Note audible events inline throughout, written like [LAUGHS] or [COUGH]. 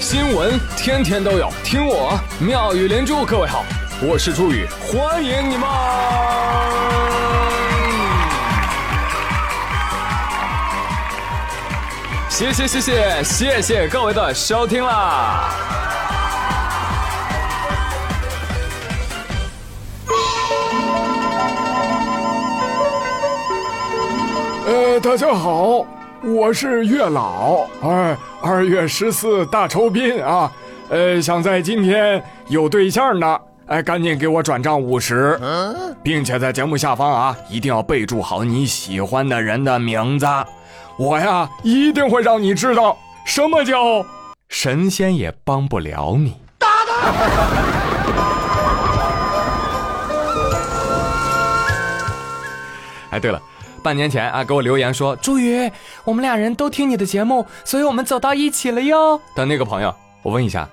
新闻天天都有，听我妙语连珠。各位好，我是朱宇，欢迎你们！谢谢谢谢谢谢各位的收听啦！呃，大家好，我是月老，哎，二月十四大酬宾啊，呃，想在今天有对象的，哎，赶紧给我转账五十，并且在节目下方啊，一定要备注好你喜欢的人的名字，我呀一定会让你知道什么叫神仙也帮不了你。打他！哎，对了。半年前啊，给我留言说朱宇，我们俩人都听你的节目，所以我们走到一起了哟。的那个朋友，我问一下，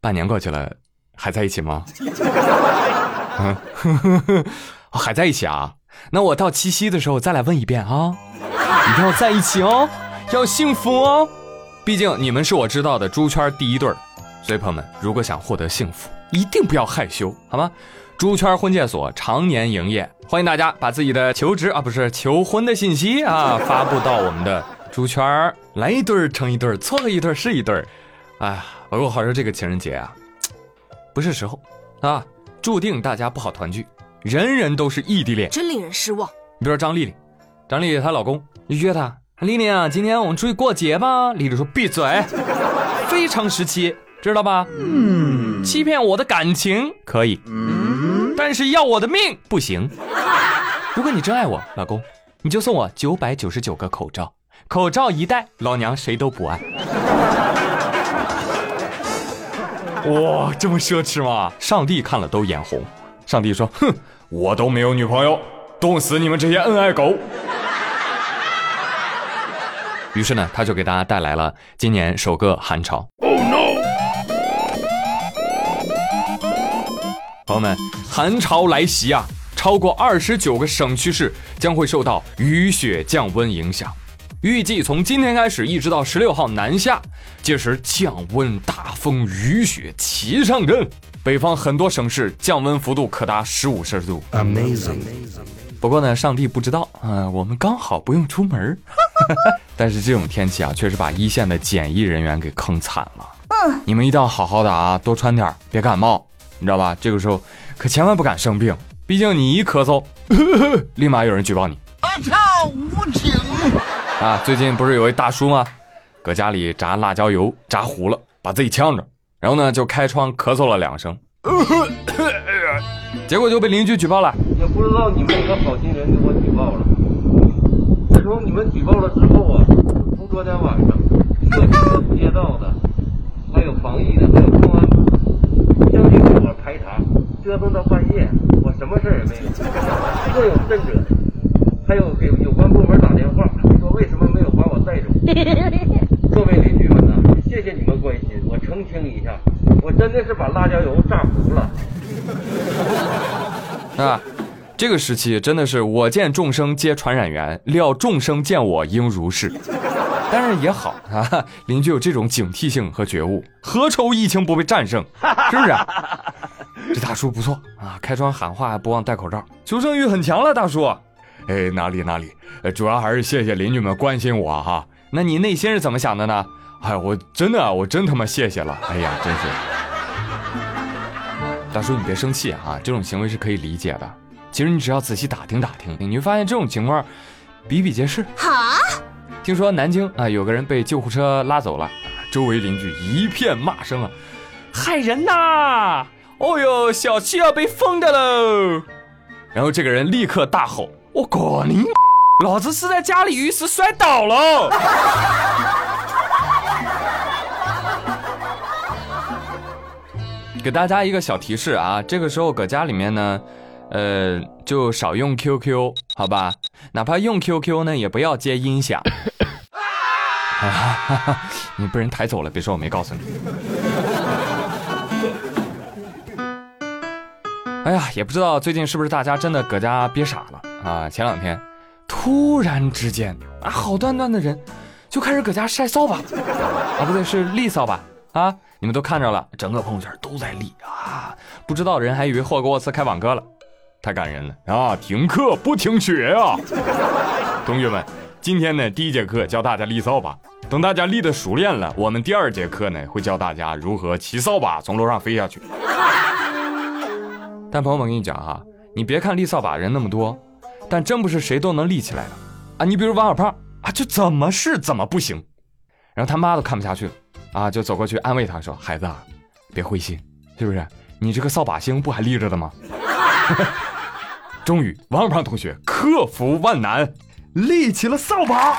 半年过去了，还在一起吗？嗯，[LAUGHS] 还在一起啊？那我到七夕的时候再来问一遍啊，一定要在一起哦，要幸福哦。毕竟你们是我知道的猪圈第一对儿，所以朋友们，如果想获得幸福，一定不要害羞，好吗？猪圈婚介所常年营业，欢迎大家把自己的求职啊，不是求婚的信息啊，发布到我们的猪圈来一对儿成一对儿，错了一对儿是一对儿。哎，不过话说这个情人节啊，不是时候啊，注定大家不好团聚，人人都是异地恋，真令人失望。你比如说张丽丽，张丽丽她老公约她，丽丽啊，今天我们出去过节吧。丽丽说闭嘴，非常时期，知道吧？嗯，欺骗我的感情可以。但是要我的命不行。如果你真爱我，老公，你就送我九百九十九个口罩，口罩一戴，老娘谁都不爱。哇，这么奢侈吗？上帝看了都眼红。上帝说：“哼，我都没有女朋友，冻死你们这些恩爱狗。”于是呢，他就给大家带来了今年首个寒潮。朋友们，寒潮来袭啊！超过二十九个省区市将会受到雨雪降温影响，预计从今天开始一直到十六号南下，届时降温、大风、雨雪齐上阵。北方很多省市降温幅度可达十五摄氏度，Amazing。不过呢，上帝不知道啊，我们刚好不用出门。[LAUGHS] 但是这种天气啊，确实把一线的检疫人员给坑惨了。嗯，你们一定要好好的啊，多穿点，别感冒。你知道吧？这个时候可千万不敢生病，毕竟你一咳嗽，[LAUGHS] 立马有人举报你。我操无情啊！最近不是有一大叔吗？搁家里炸辣椒油炸糊了，把自己呛着，然后呢就开窗咳嗽了两声，[LAUGHS] 结果就被邻居举报了。也不知道你们哪个好心人给我举报了。自从你们举报了之后啊，从昨天晚上，社区的、街道的，还有防疫的，还有公安。折腾到半夜，我什么事儿也没有。更有甚者，还有给有关部门打电话，说为什么没有把我带走？[LAUGHS] 各位邻居们呐，谢谢你们关心，我澄清一下，我真的是把辣椒油炸糊了。[LAUGHS] 啊，这个时期真的是我见众生皆传染源，料众生见我应如是。但是也好啊，邻居有这种警惕性和觉悟，何愁疫情不被战胜？是不是？这大叔不错啊，开窗喊话还不忘戴口罩，求生欲很强了。大叔，哎，哪里哪里，主要还是谢谢邻居们关心我哈。那你内心是怎么想的呢？哎，我真的，我真他妈谢谢了。哎呀，真是。大叔，你别生气啊，这种行为是可以理解的。其实你只要仔细打听打听，你会发现这种情况比比皆是。好。听说南京啊，有个人被救护车拉走了，周围邻居一片骂声啊，害人呐！哦呦，小七要被封的喽！然后这个人立刻大吼：“我滚你！老子是在家里浴室摔倒了！” [LAUGHS] 给大家一个小提示啊，这个时候搁家里面呢。呃，就少用 QQ，好吧？哪怕用 QQ 呢，也不要接音响。[LAUGHS] [LAUGHS] 你被人抬走了，别说我没告诉你。哎呀，也不知道最近是不是大家真的搁家憋傻了啊？前两天突然之间啊，好端端的人就开始搁家晒扫把啊，不对，是立扫把啊，你们都看着了，整个朋友圈都在立啊，不知道的人还以为霍格沃茨开网课了，太感人了啊！停课不停学啊！[LAUGHS] 同学们，今天呢第一节课教大家立扫把，等大家立的熟练了，我们第二节课呢会教大家如何骑扫把从楼上飞下去。但朋友们，我跟你讲哈，你别看立扫把人那么多，但真不是谁都能立起来的啊！你比如王小胖啊，就怎么是怎么不行，然后他妈都看不下去了啊，就走过去安慰他说：“孩子啊，别灰心，是不是？你这个扫把星不还立着的吗？” [LAUGHS] 终于，王小胖同学克服万难，立起了扫把。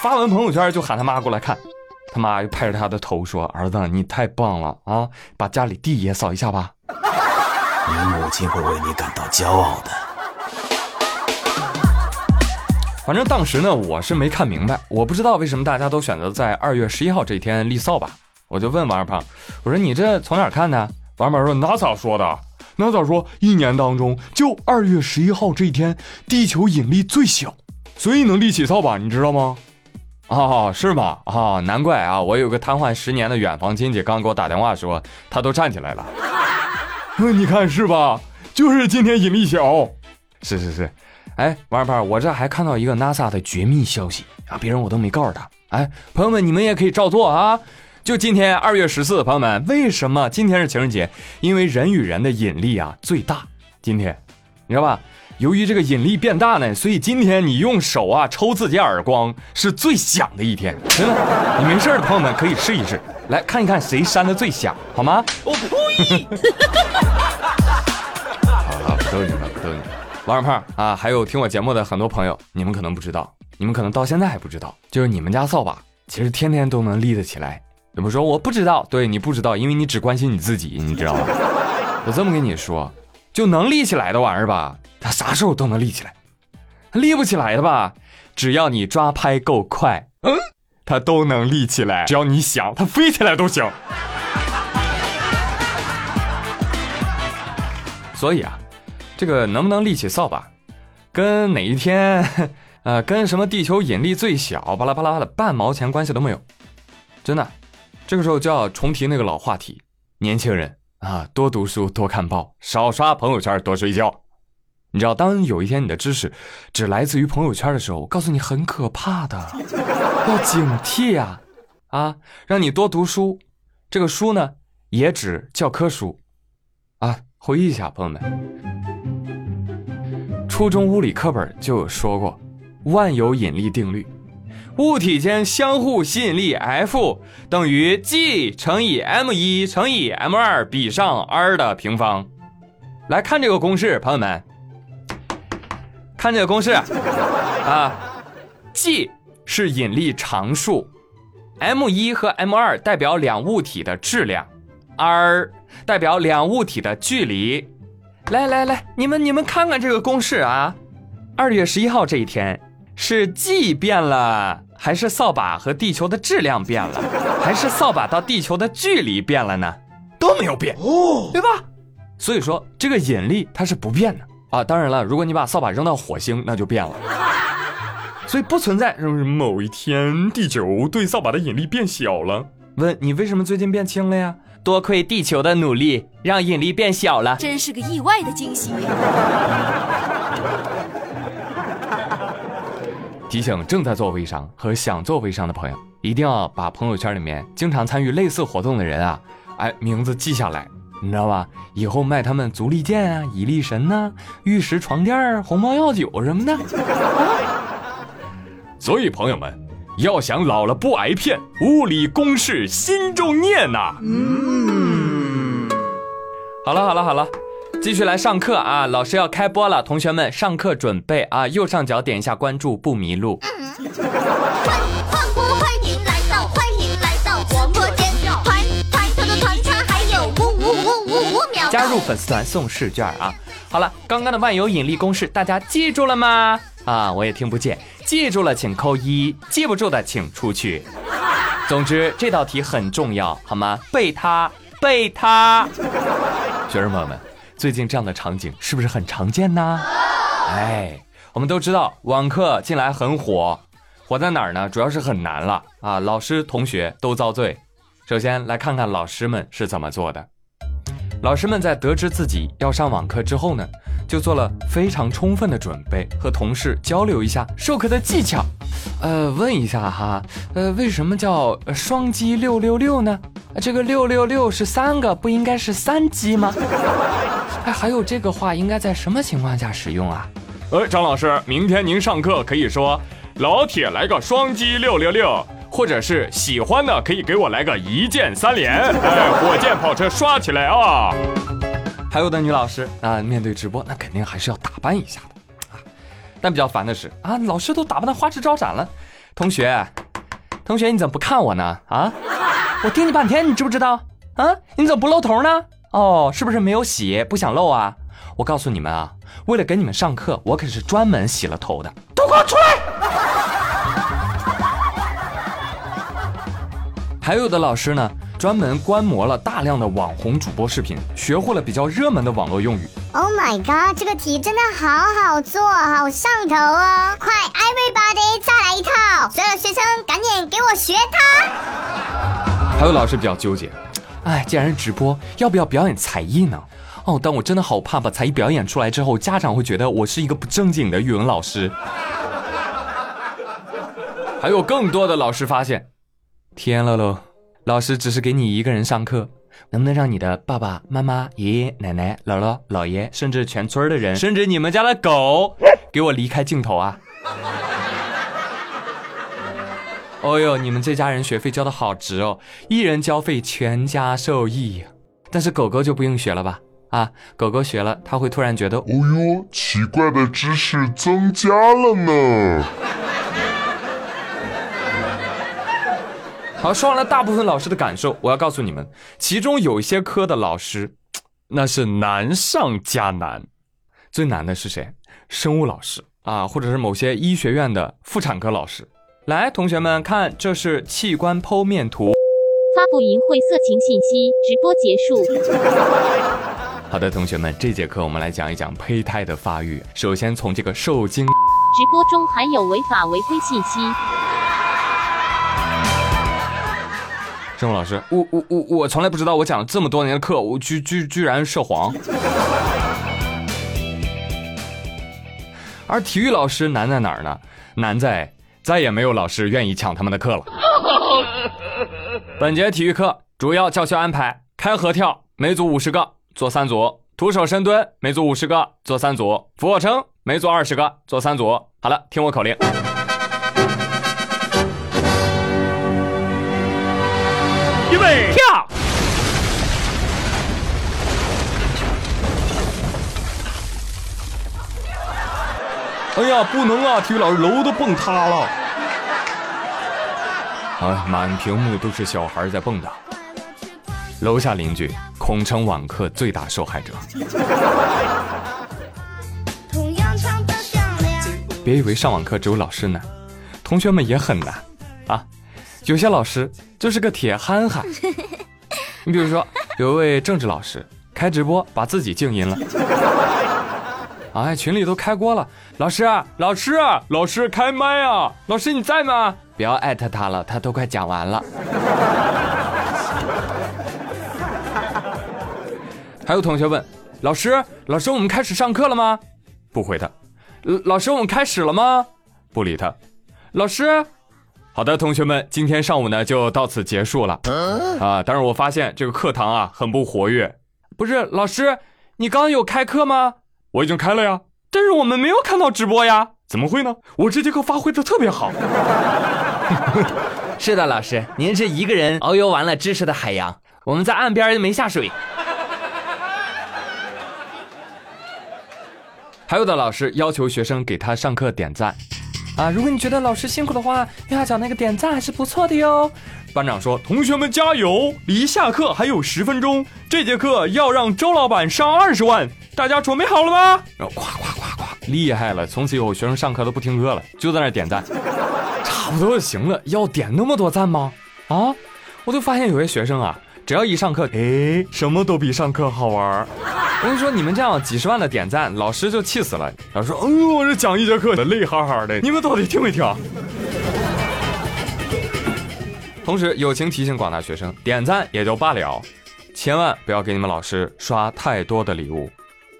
发完朋友圈就喊他妈过来看，他妈又拍着他的头说：“儿子，你太棒了啊，把家里地也扫一下吧。”你母亲会为你感到骄傲的。反正当时呢，我是没看明白，我不知道为什么大家都选择在二月十一号这一天立扫把。我就问王二胖，我说你这从哪儿看的？王二胖说哪咋说的？哪咋说？一年当中就二月十一号这一天，地球引力最小，所以能立起扫把，你知道吗？啊，是吗？啊，难怪啊！我有个瘫痪十年的远房亲戚刚给我打电话说，他都站起来了。[LAUGHS] 你看是吧？就是今天引力小。是是是。哎，王二胖，我这还看到一个 NASA 的绝密消息啊，别人我都没告诉他。哎，朋友们，你们也可以照做啊。就今天二月十四，朋友们，为什么今天是情人节？因为人与人的引力啊最大。今天，你知道吧？由于这个引力变大呢，所以今天你用手啊抽自己耳光是最响的一天。真的，你没事的朋友们可以试一试，来看一看谁扇的最响，好吗？我呸！好了，不逗你了，不逗你。王二胖啊，还有听我节目的很多朋友，你们可能不知道，你们可能到现在还不知道，就是你们家扫把其实天天都能立得起来。怎么说？我不知道，对你不知道，因为你只关心你自己，你知道吗？我这么跟你说，就能立起来的玩意儿吧。他啥时候都能立起来，立不起来的吧？只要你抓拍够快，嗯，它都能立起来。只要你想，它飞起来都行。所以啊，这个能不能立起扫把，跟哪一天，[LAUGHS] 呃，跟什么地球引力最小，巴拉巴拉的半毛钱关系都没有。真的，这个时候就要重提那个老话题：年轻人啊，多读书，多看报，少刷朋友圈，多睡觉。你知道，当有一天你的知识只来自于朋友圈的时候，我告诉你很可怕的，要警惕呀！啊，让你多读书，这个书呢也指教科书啊。回忆一下，朋友们，初中物理课本就有说过，万有引力定律，物体间相互吸引力 F 等于 G 乘以 m 一乘以 m 二比上 r 的平方。来看这个公式，朋友们。看这个公式啊，G 是引力常数，m 一和 m 二代表两物体的质量，r 代表两物体的距离。来来来，你们你们看看这个公式啊，二月十一号这一天是 G 变了，还是扫把和地球的质量变了，[LAUGHS] 还是扫把到地球的距离变了呢？都没有变哦，对吧？所以说这个引力它是不变的。啊，当然了，如果你把扫把扔到火星，那就变了。[LAUGHS] 所以不存在某一天地球对扫把的引力变小了。问你为什么最近变轻了呀？多亏地球的努力，让引力变小了。真是个意外的惊喜。提醒正在做微商和想做微商的朋友，一定要把朋友圈里面经常参与类似活动的人啊，哎，名字记下来。你知道吧？以后卖他们足力健啊、蚁力神呐、玉石床垫、红毛药酒什么的。[LAUGHS] 所以朋友们，要想老了不挨骗，物理公式心中念呐。嗯。好了好了好了，继续来上课啊！老师要开播了，同学们上课准备啊！右上角点一下关注，不迷路。欢迎欢迎欢迎来到欢迎来到直播间。还有五五五五五秒加入粉丝团送试卷啊！好了，刚刚的万有引力公式大家记住了吗？啊，我也听不见，记住了请扣一，记不住的请出去。总之这道题很重要，好吗？背它，背它。学生朋友们，最近这样的场景是不是很常见呢？哎，我们都知道网课近来很火，火在哪儿呢？主要是很难了啊！老师、同学都遭罪。首先来看看老师们是怎么做的。老师们在得知自己要上网课之后呢，就做了非常充分的准备，和同事交流一下授课的技巧。呃，问一下哈，呃，为什么叫双击六六六呢？这个六六六是三个，不应该是三击吗？哎，还有这个话应该在什么情况下使用啊？呃，张老师，明天您上课可以说“老铁来个双击六六六”，或者是喜欢的可以给我来个一键三连，哎，火箭跑车刷起来啊！还有的女老师啊，面对直播那肯定还是要打扮一下的啊。但比较烦的是啊，老师都打扮的花枝招展了，同学，同学你怎么不看我呢？啊，我盯你半天，你知不知道？啊，你怎么不露头呢？哦，是不是没有洗，不想露啊？我告诉你们啊，为了给你们上课，我可是专门洗了头的，都给我出来！[LAUGHS] 还有的老师呢，专门观摩了大量的网红主播视频，学会了比较热门的网络用语。Oh my god，这个题真的好好做，好上头哦！快，everybody 再来一套，所有学生赶紧给我学它。还有老师比较纠结，哎，既然是直播，要不要表演才艺呢？哦，但我真的好怕把才艺表演出来之后，家长会觉得我是一个不正经的语文老师。[LAUGHS] 还有更多的老师发现，天了喽，老师只是给你一个人上课，能不能让你的爸爸妈妈、爷爷奶奶、姥姥姥爷，甚至全村的人，甚至你们家的狗，给我离开镜头啊？哦呦，你们这家人学费交的好值哦，一人交费，全家受益。但是狗狗就不用学了吧？啊，狗狗学了，它会突然觉得，哦呦，奇怪的知识增加了呢。[LAUGHS] 好，说完了大部分老师的感受，我要告诉你们，其中有一些科的老师，那是难上加难。最难的是谁？生物老师啊，或者是某些医学院的妇产科老师。来，同学们看，这是器官剖面图。发布淫秽色情信息，直播结束。[LAUGHS] 好的，同学们，这节课我们来讲一讲胚胎的发育。首先从这个受精，直播中含有违法违规信息。生物老师，我我我我从来不知道，我讲了这么多年的课，我居居居然涉黄。而体育老师难在哪儿呢？难在再也没有老师愿意抢他们的课了。本节体育课主要教学安排：开合跳，每组五十个，做三组；徒手深蹲，每组五十个，做三组；俯卧撑，每组二十个，做三组。好了，听我口令。预备，跳！哎呀，不能啊！体育老师楼都蹦塌了。啊，满屏幕都是小孩在蹦跶。楼下邻居恐成网课最大受害者。别以为上网课只有老师难，同学们也很难啊。有些老师就是个铁憨憨。你比如说，有一位政治老师开直播把自己静音了。哎，群里都开锅了，老师，老师，老师开麦啊！老师你在吗？不要艾特他了，他都快讲完了。还有同学问，老师，老师，我们开始上课了吗？不回他。老师，我们开始了吗？不理他。老师，好的，同学们，今天上午呢就到此结束了啊。但是我发现这个课堂啊很不活跃。不是，老师，你刚刚有开课吗？我已经开了呀，但是我们没有看到直播呀，怎么会呢？我这节课发挥的特别好。[LAUGHS] 是的，老师，您是一个人遨游完了知识的海洋，我们在岸边没下水。还有的老师要求学生给他上课点赞，啊，如果你觉得老师辛苦的话，右下角那个点赞还是不错的哟。班长说：“同学们加油，离下课还有十分钟，这节课要让周老板上二十万，大家准备好了吗？”然后夸夸夸夸，厉害了！从此以后学生上课都不听课了，就在那点赞，差不多就行了，要点那么多赞吗？啊，我就发现有些学生啊，只要一上课，哎，什么都比上课好玩。我跟你说，你们这样几十万的点赞，老师就气死了。老师说：“嗯，我这讲一节课的累哈哈的，你们到底听没听？”同时，友情提醒广大学生，点赞也就罢了，千万不要给你们老师刷太多的礼物，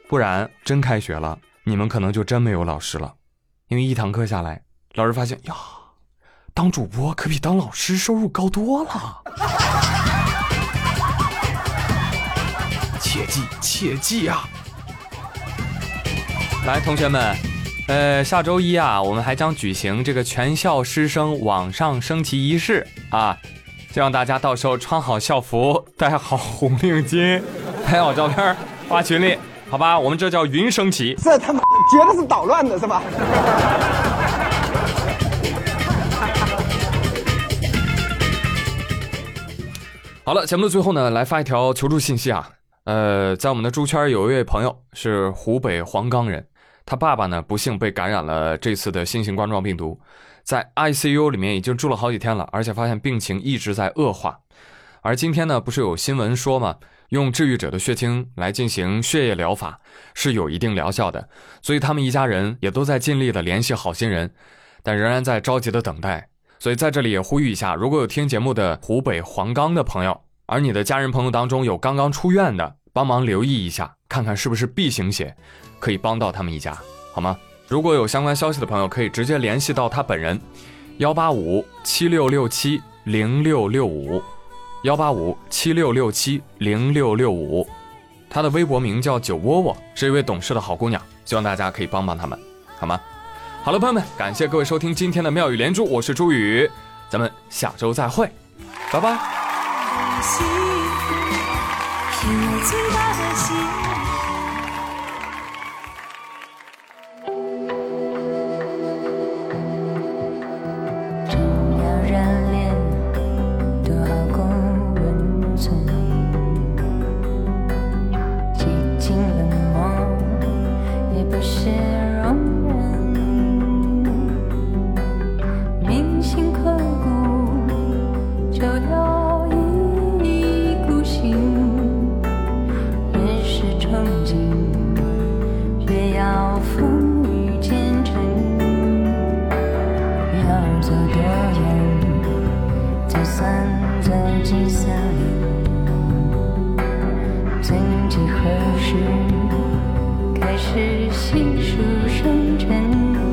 不然真开学了，你们可能就真没有老师了。因为一堂课下来，老师发现呀，当主播可比当老师收入高多了。[LAUGHS] 切记切记啊！来，同学们，呃，下周一啊，我们还将举行这个全校师生网上升旗仪式啊，希望大家到时候穿好校服，戴好红领巾，拍好照片发群里，好吧？我们这叫云升旗。这他妈绝对是捣乱的，是吧？[LAUGHS] 好了，节目的最后呢，来发一条求助信息啊。呃，在我们的猪圈有一位朋友是湖北黄冈人，他爸爸呢不幸被感染了这次的新型冠状病毒，在 ICU 里面已经住了好几天了，而且发现病情一直在恶化。而今天呢，不是有新闻说嘛，用治愈者的血清来进行血液疗法是有一定疗效的，所以他们一家人也都在尽力的联系好心人，但仍然在着急的等待。所以在这里也呼吁一下，如果有听节目的湖北黄冈的朋友，而你的家人朋友当中有刚刚出院的，帮忙留意一下，看看是不是 B 型血，可以帮到他们一家，好吗？如果有相关消息的朋友，可以直接联系到他本人，幺八五七六六七零六六五，幺八五七六六七零六六五，他的微博名叫酒窝窝，是一位懂事的好姑娘，希望大家可以帮帮他们，好吗？好了，朋友们，感谢各位收听今天的妙语连珠，我是朱宇，咱们下周再会，拜拜。时，开始细数生辰。